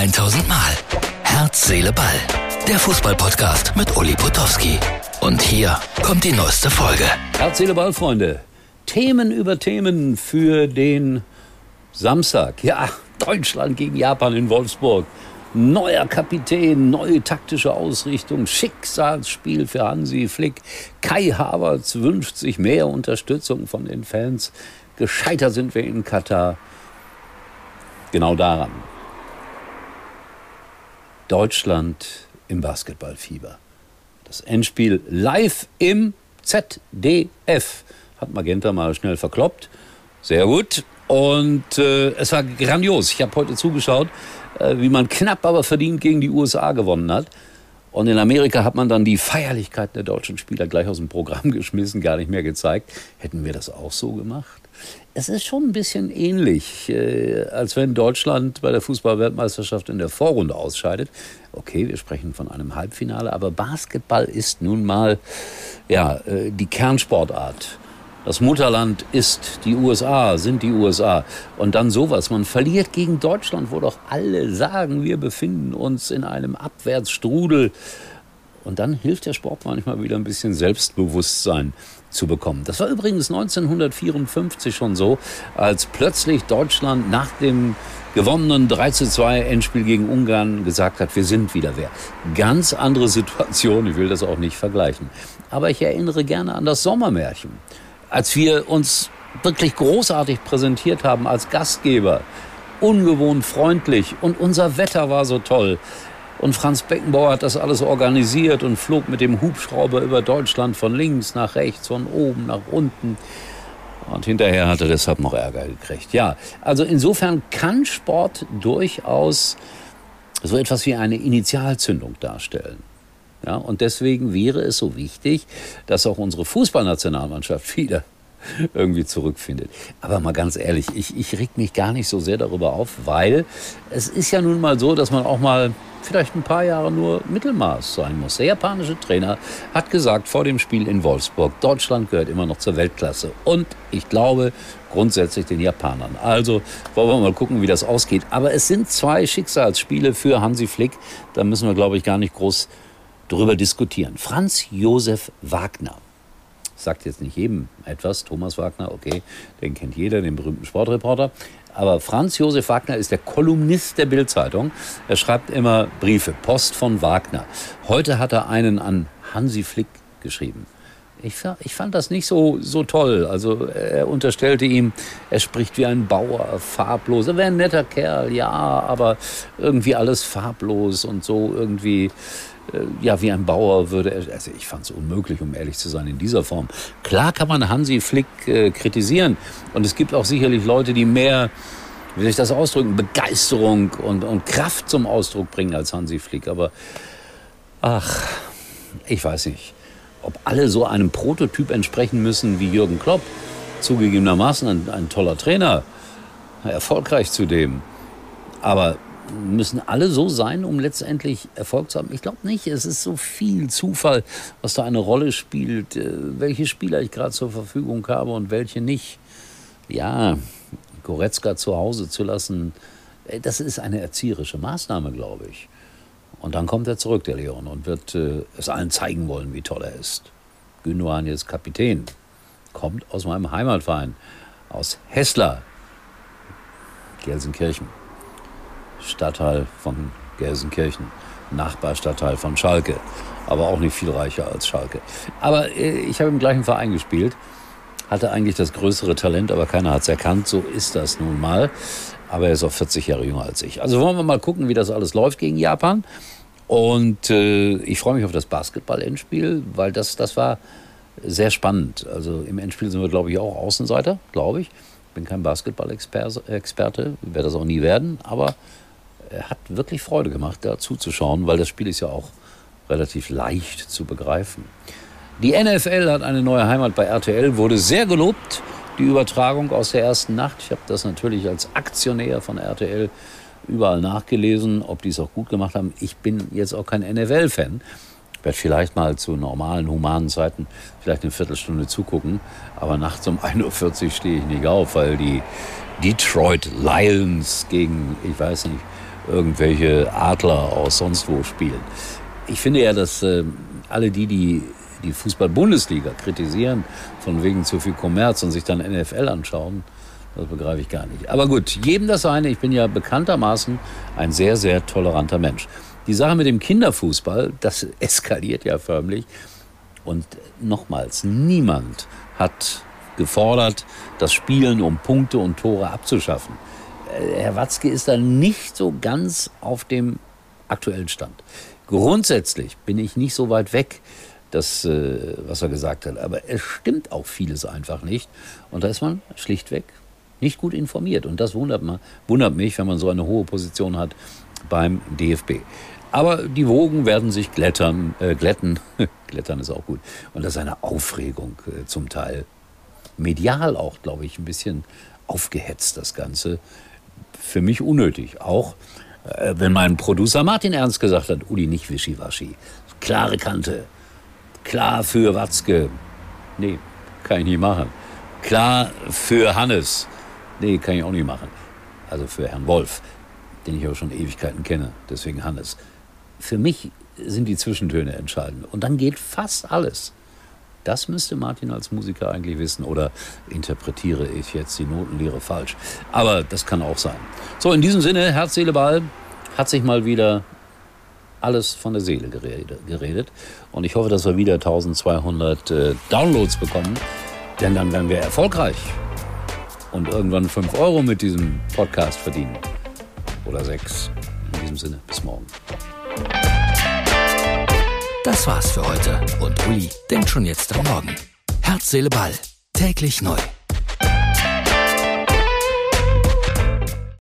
1000 Mal. Herz, Seele, Ball. Der Fußballpodcast mit Uli Potowski. Und hier kommt die neueste Folge. Herz, Seele, Ball, Freunde. Themen über Themen für den Samstag. Ja, Deutschland gegen Japan in Wolfsburg. Neuer Kapitän, neue taktische Ausrichtung, Schicksalsspiel für Hansi Flick. Kai Havertz wünscht sich mehr Unterstützung von den Fans. Gescheitert sind wir in Katar. Genau daran. Deutschland im Basketballfieber. Das Endspiel live im ZDF. Hat Magenta mal schnell verkloppt. Sehr gut. Und äh, es war grandios. Ich habe heute zugeschaut, äh, wie man knapp aber verdient gegen die USA gewonnen hat. Und in Amerika hat man dann die Feierlichkeiten der deutschen Spieler gleich aus dem Programm geschmissen, gar nicht mehr gezeigt. Hätten wir das auch so gemacht? Es ist schon ein bisschen ähnlich, äh, als wenn Deutschland bei der Fußballweltmeisterschaft in der Vorrunde ausscheidet. Okay, wir sprechen von einem Halbfinale, aber Basketball ist nun mal ja, äh, die Kernsportart. Das Mutterland ist die USA, sind die USA. Und dann sowas. Man verliert gegen Deutschland, wo doch alle sagen, wir befinden uns in einem Abwärtsstrudel. Und dann hilft der Sport manchmal wieder ein bisschen Selbstbewusstsein zu bekommen. Das war übrigens 1954 schon so, als plötzlich Deutschland nach dem gewonnenen 3 zu 2 Endspiel gegen Ungarn gesagt hat, wir sind wieder wer. Ganz andere Situation, ich will das auch nicht vergleichen. Aber ich erinnere gerne an das Sommermärchen, als wir uns wirklich großartig präsentiert haben als Gastgeber, ungewohnt freundlich und unser Wetter war so toll. Und Franz Beckenbauer hat das alles organisiert und flog mit dem Hubschrauber über Deutschland von links nach rechts, von oben nach unten. Und hinterher hat er deshalb noch Ärger gekriegt. Ja, also insofern kann Sport durchaus so etwas wie eine Initialzündung darstellen. Ja, und deswegen wäre es so wichtig, dass auch unsere Fußballnationalmannschaft wieder irgendwie zurückfindet. Aber mal ganz ehrlich, ich, ich reg mich gar nicht so sehr darüber auf, weil es ist ja nun mal so, dass man auch mal vielleicht ein paar Jahre nur Mittelmaß sein muss. Der japanische Trainer hat gesagt vor dem Spiel in Wolfsburg, Deutschland gehört immer noch zur Weltklasse. Und ich glaube grundsätzlich den Japanern. Also wollen wir mal gucken, wie das ausgeht. Aber es sind zwei Schicksalsspiele für Hansi Flick. Da müssen wir, glaube ich, gar nicht groß drüber diskutieren. Franz Josef Wagner sagt jetzt nicht jedem etwas. Thomas Wagner, okay, den kennt jeder, den berühmten Sportreporter. Aber Franz Josef Wagner ist der Kolumnist der Bildzeitung. Er schreibt immer Briefe, Post von Wagner. Heute hat er einen an Hansi Flick geschrieben. Ich, ich, fand das nicht so, so toll. Also er unterstellte ihm, er spricht wie ein Bauer, farblos. Er wäre ein netter Kerl, ja, aber irgendwie alles farblos und so irgendwie äh, ja, wie ein Bauer würde er, also ich fand es unmöglich, um ehrlich zu sein, in dieser Form. Klar kann man Hansi Flick äh, kritisieren und es gibt auch sicherlich Leute, die mehr, wie soll ich das ausdrücken, Begeisterung und, und Kraft zum Ausdruck bringen als Hansi Flick, aber ach, ich weiß nicht, ob alle so einem Prototyp entsprechen müssen wie Jürgen Klopp, zugegebenermaßen ein, ein toller Trainer, erfolgreich zudem, aber müssen alle so sein, um letztendlich Erfolg zu haben? Ich glaube nicht. Es ist so viel Zufall, was da eine Rolle spielt, äh, welche Spieler ich gerade zur Verfügung habe und welche nicht. Ja, Goretzka zu Hause zu lassen, äh, das ist eine erzieherische Maßnahme, glaube ich. Und dann kommt er zurück, der Leon, und wird äh, es allen zeigen wollen, wie toll er ist. Gündogan jetzt Kapitän, kommt aus meinem Heimatverein, aus Hessler, Gelsenkirchen. Stadtteil von Gelsenkirchen, Nachbarstadtteil von Schalke, aber auch nicht viel reicher als Schalke. Aber äh, ich habe im gleichen Verein gespielt, hatte eigentlich das größere Talent, aber keiner hat es erkannt. So ist das nun mal. Aber er ist auch 40 Jahre jünger als ich. Also wollen wir mal gucken, wie das alles läuft gegen Japan. Und äh, ich freue mich auf das Basketball-Endspiel, weil das, das war sehr spannend. Also im Endspiel sind wir, glaube ich, auch Außenseiter, glaube ich. Ich bin kein Basketball-Experte, werde das auch nie werden, aber hat wirklich Freude gemacht, da zuzuschauen, weil das Spiel ist ja auch relativ leicht zu begreifen. Die NFL hat eine neue Heimat bei RTL, wurde sehr gelobt, die Übertragung aus der ersten Nacht. Ich habe das natürlich als Aktionär von RTL überall nachgelesen, ob die es auch gut gemacht haben. Ich bin jetzt auch kein NFL-Fan. Ich werde vielleicht mal zu normalen, humanen Zeiten vielleicht eine Viertelstunde zugucken. Aber nachts um 1.40 Uhr stehe ich nicht auf, weil die Detroit Lions gegen, ich weiß nicht, irgendwelche Adler aus sonst wo spielen. Ich finde ja, dass äh, alle die, die die Fußball-Bundesliga kritisieren, von wegen zu viel Kommerz und sich dann NFL anschauen, das begreife ich gar nicht. Aber gut, jedem das seine. Ich bin ja bekanntermaßen ein sehr, sehr toleranter Mensch. Die Sache mit dem Kinderfußball, das eskaliert ja förmlich. Und nochmals, niemand hat gefordert, das Spielen um Punkte und Tore abzuschaffen. Äh, Herr Watzke ist da nicht so ganz auf dem aktuellen Stand. Grundsätzlich bin ich nicht so weit weg, das, äh, was er gesagt hat. Aber es stimmt auch vieles einfach nicht. Und da ist man schlichtweg nicht gut informiert. Und das wundert, man, wundert mich, wenn man so eine hohe Position hat beim DFB. Aber die Wogen werden sich glättern, äh, glätten. glättern ist auch gut. Und das ist eine Aufregung äh, zum Teil. Medial auch, glaube ich, ein bisschen aufgehetzt, das Ganze. Für mich unnötig. Auch äh, wenn mein Producer Martin Ernst gesagt hat, Uli, nicht wischiwaschi. Klare Kante. Klar für Watzke. Nee, kann ich nicht machen. Klar für Hannes. Nee, kann ich auch nicht machen. Also für Herrn Wolf, den ich auch schon Ewigkeiten kenne, deswegen Hannes. Für mich sind die Zwischentöne entscheidend. Und dann geht fast alles. Das müsste Martin als Musiker eigentlich wissen. Oder interpretiere ich jetzt die Notenlehre falsch? Aber das kann auch sein. So, in diesem Sinne, Herz, Seele, Ball hat sich mal wieder alles von der Seele geredet. Und ich hoffe, dass wir wieder 1200 äh, Downloads bekommen. Denn dann werden wir erfolgreich und irgendwann 5 Euro mit diesem Podcast verdienen. Oder 6. In diesem Sinne, bis morgen. Das war's für heute. Und Uli denkt schon jetzt am Morgen. Herz, Seele, Ball. Täglich neu.